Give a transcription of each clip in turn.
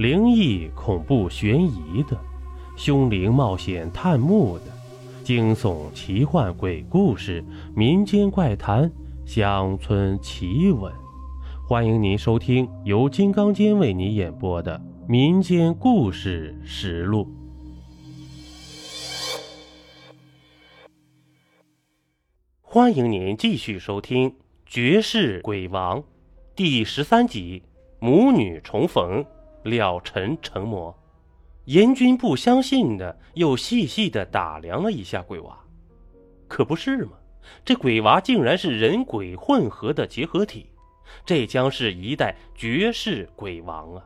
灵异、恐怖、悬疑的，凶灵冒险探墓的，惊悚、奇幻、鬼故事、民间怪谈、乡村奇闻。欢迎您收听由金刚间为你演播的《民间故事实录》。欢迎您继续收听《绝世鬼王》第十三集：母女重逢，了尘成魔。严君不相信的，又细细的打量了一下鬼娃，可不是吗？这鬼娃竟然是人鬼混合的结合体，这将是一代绝世鬼王啊！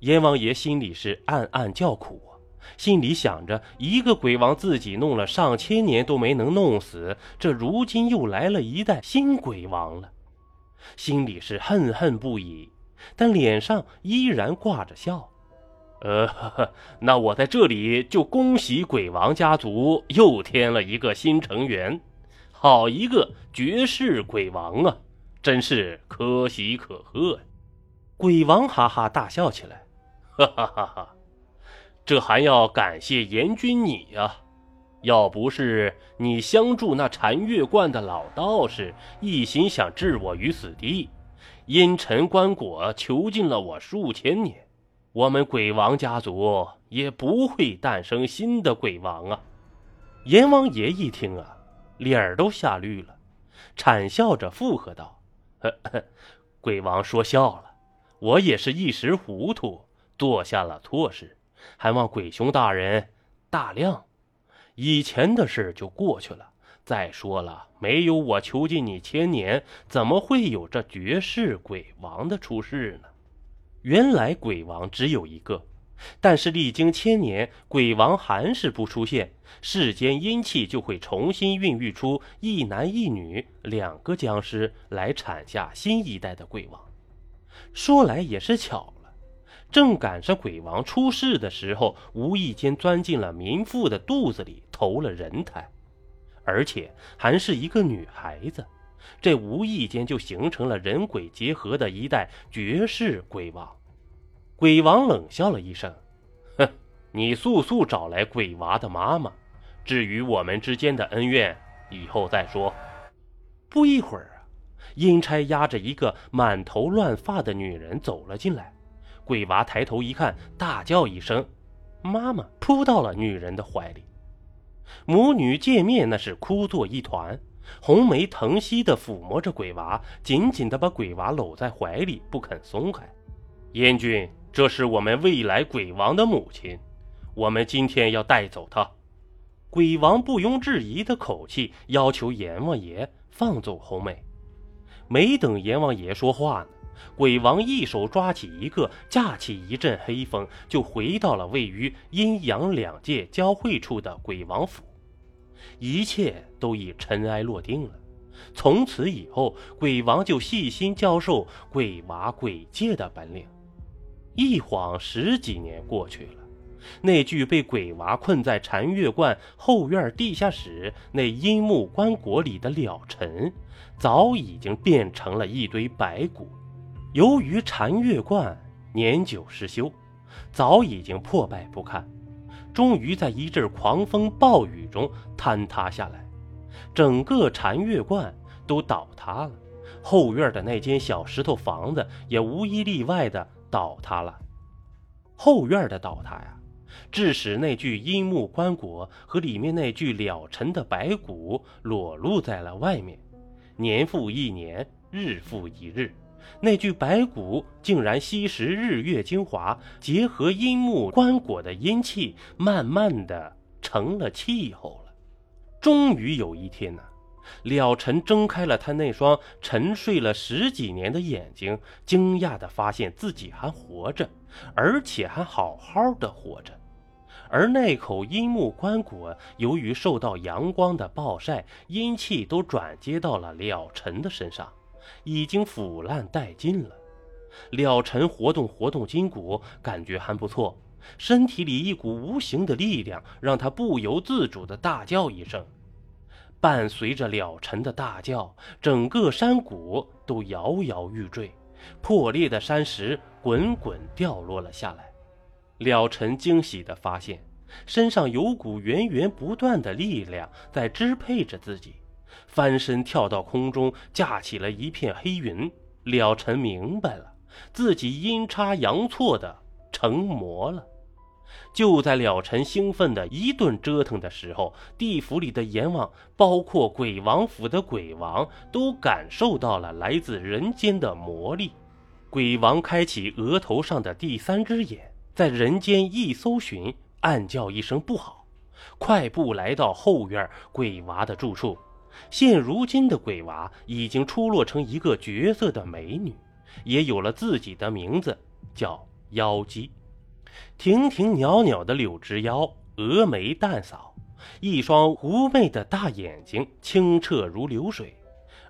阎王爷心里是暗暗叫苦啊。心里想着，一个鬼王自己弄了上千年都没能弄死，这如今又来了一代新鬼王了，心里是恨恨不已，但脸上依然挂着笑。呃，那我在这里就恭喜鬼王家族又添了一个新成员，好一个绝世鬼王啊！真是可喜可贺呀！鬼王哈哈大笑起来，哈哈哈哈。这还要感谢严君你呀！要不是你相助那禅月观的老道士，一心想置我于死地，阴沉棺椁囚禁了我数千年，我们鬼王家族也不会诞生新的鬼王啊！阎王爷一听啊，脸儿都吓绿了，惨笑着附和道：“呵呵，鬼王说笑了，我也是一时糊涂，做下了错事。”还望鬼兄大人大量，以前的事就过去了。再说了，没有我囚禁你千年，怎么会有这绝世鬼王的出世呢？原来鬼王只有一个，但是历经千年，鬼王还是不出现，世间阴气就会重新孕育出一男一女两个僵尸来产下新一代的鬼王。说来也是巧了。正赶上鬼王出世的时候，无意间钻进了民妇的肚子里，投了人胎，而且还是一个女孩子。这无意间就形成了人鬼结合的一代绝世鬼王。鬼王冷笑了一声：“哼，你速速找来鬼娃的妈妈。至于我们之间的恩怨，以后再说。”不一会儿啊，阴差押着一个满头乱发的女人走了进来。鬼娃抬头一看，大叫一声：“妈妈！”扑到了女人的怀里。母女见面，那是哭作一团，红梅疼惜地抚摸着鬼娃，紧紧地把鬼娃搂在怀里，不肯松开。燕君，这是我们未来鬼王的母亲，我们今天要带走她。鬼王不庸置疑的口气要求阎王爷放走红梅。没等阎王爷说话呢。鬼王一手抓起一个，架起一阵黑风，就回到了位于阴阳两界交汇处的鬼王府。一切都已尘埃落定了。从此以后，鬼王就细心教授鬼娃鬼界的本领。一晃十几年过去了，那具被鬼娃困在禅月观后院地下室那阴木棺椁里的了尘，早已经变成了一堆白骨。由于禅月观年久失修，早已经破败不堪，终于在一阵狂风暴雨中坍塌下来，整个禅月观都倒塌了，后院的那间小石头房子也无一例外的倒塌了。后院的倒塌呀，致使那具阴木棺椁和里面那具了尘的白骨裸露在了外面，年复一年，日复一日。那具白骨竟然吸食日月精华，结合阴木棺椁的阴气，慢慢的成了气候了。终于有一天呢，了尘睁开了他那双沉睡了十几年的眼睛，惊讶的发现自己还活着，而且还好好的活着。而那口阴木棺椁，由于受到阳光的暴晒，阴气都转接到了了尘的身上。已经腐烂殆尽了。了尘活动活动筋骨，感觉还不错。身体里一股无形的力量，让他不由自主地大叫一声。伴随着了尘的大叫，整个山谷都摇摇欲坠，破裂的山石滚滚掉落了下来。了尘惊喜地发现，身上有股源源不断的力量在支配着自己，翻身跳到空中，架起了一片黑云。了尘明白了，自己阴差阳错的成魔了。就在了尘兴奋的一顿折腾的时候，地府里的阎王，包括鬼王府的鬼王，都感受到了来自人间的魔力。鬼王开启额头上的第三只眼，在人间一搜寻，暗叫一声不好，快步来到后院鬼娃的住处。现如今的鬼娃已经出落成一个绝色的美女，也有了自己的名字，叫妖姬。亭亭袅袅的柳枝腰，峨眉淡扫，一双狐媚的大眼睛，清澈如流水，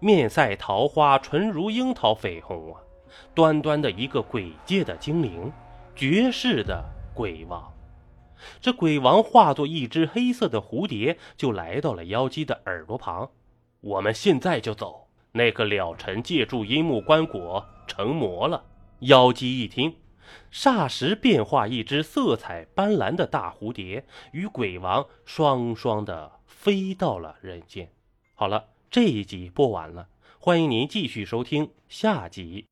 面赛桃花，唇如樱桃绯红啊！端端的一个鬼界的精灵，绝世的鬼王。这鬼王化作一只黑色的蝴蝶，就来到了妖姬的耳朵旁。我们现在就走。那个了尘借助阴木棺椁成魔了。妖姬一听。霎时变化一只色彩斑斓的大蝴蝶，与鬼王双双的飞到了人间。好了，这一集播完了，欢迎您继续收听下集。